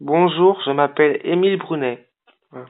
Bonjour, je m'appelle Émile Brunet.